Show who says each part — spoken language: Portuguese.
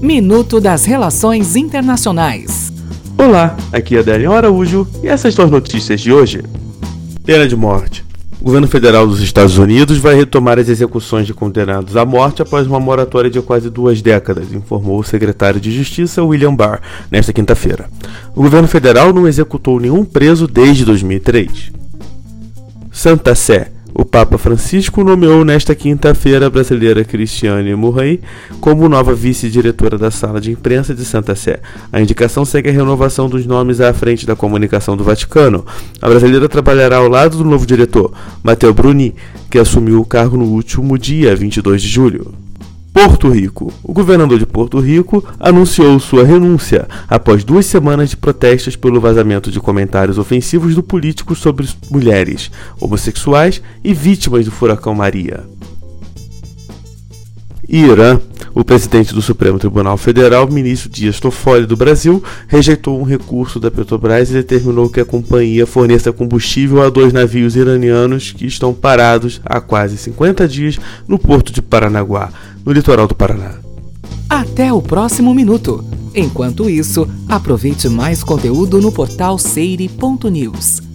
Speaker 1: Minuto das Relações Internacionais.
Speaker 2: Olá, aqui é Adélio Araújo e essas são as notícias de hoje. Pena de morte. O governo federal dos Estados Unidos vai retomar as execuções de condenados à morte após uma moratória de quase duas décadas, informou o secretário de Justiça William Barr nesta quinta-feira. O governo federal não executou nenhum preso desde 2003. Santa Sé. O Papa Francisco nomeou nesta quinta-feira a brasileira Cristiane Murray como nova vice-diretora da Sala de Imprensa de Santa Sé. A indicação segue a renovação dos nomes à frente da comunicação do Vaticano. A brasileira trabalhará ao lado do novo diretor, Matteo Bruni, que assumiu o cargo no último dia 22 de julho. Porto Rico. O governador de Porto Rico anunciou sua renúncia após duas semanas de protestos pelo vazamento de comentários ofensivos do político sobre mulheres, homossexuais e vítimas do furacão Maria. Irã. O presidente do Supremo Tribunal Federal, ministro Dias Toffoli do Brasil, rejeitou um recurso da Petrobras e determinou que a companhia forneça combustível a dois navios iranianos que estão parados há quase 50 dias no porto de Paranaguá, no litoral do Paraná.
Speaker 1: Até o próximo minuto. Enquanto isso, aproveite mais conteúdo no portal seire.news.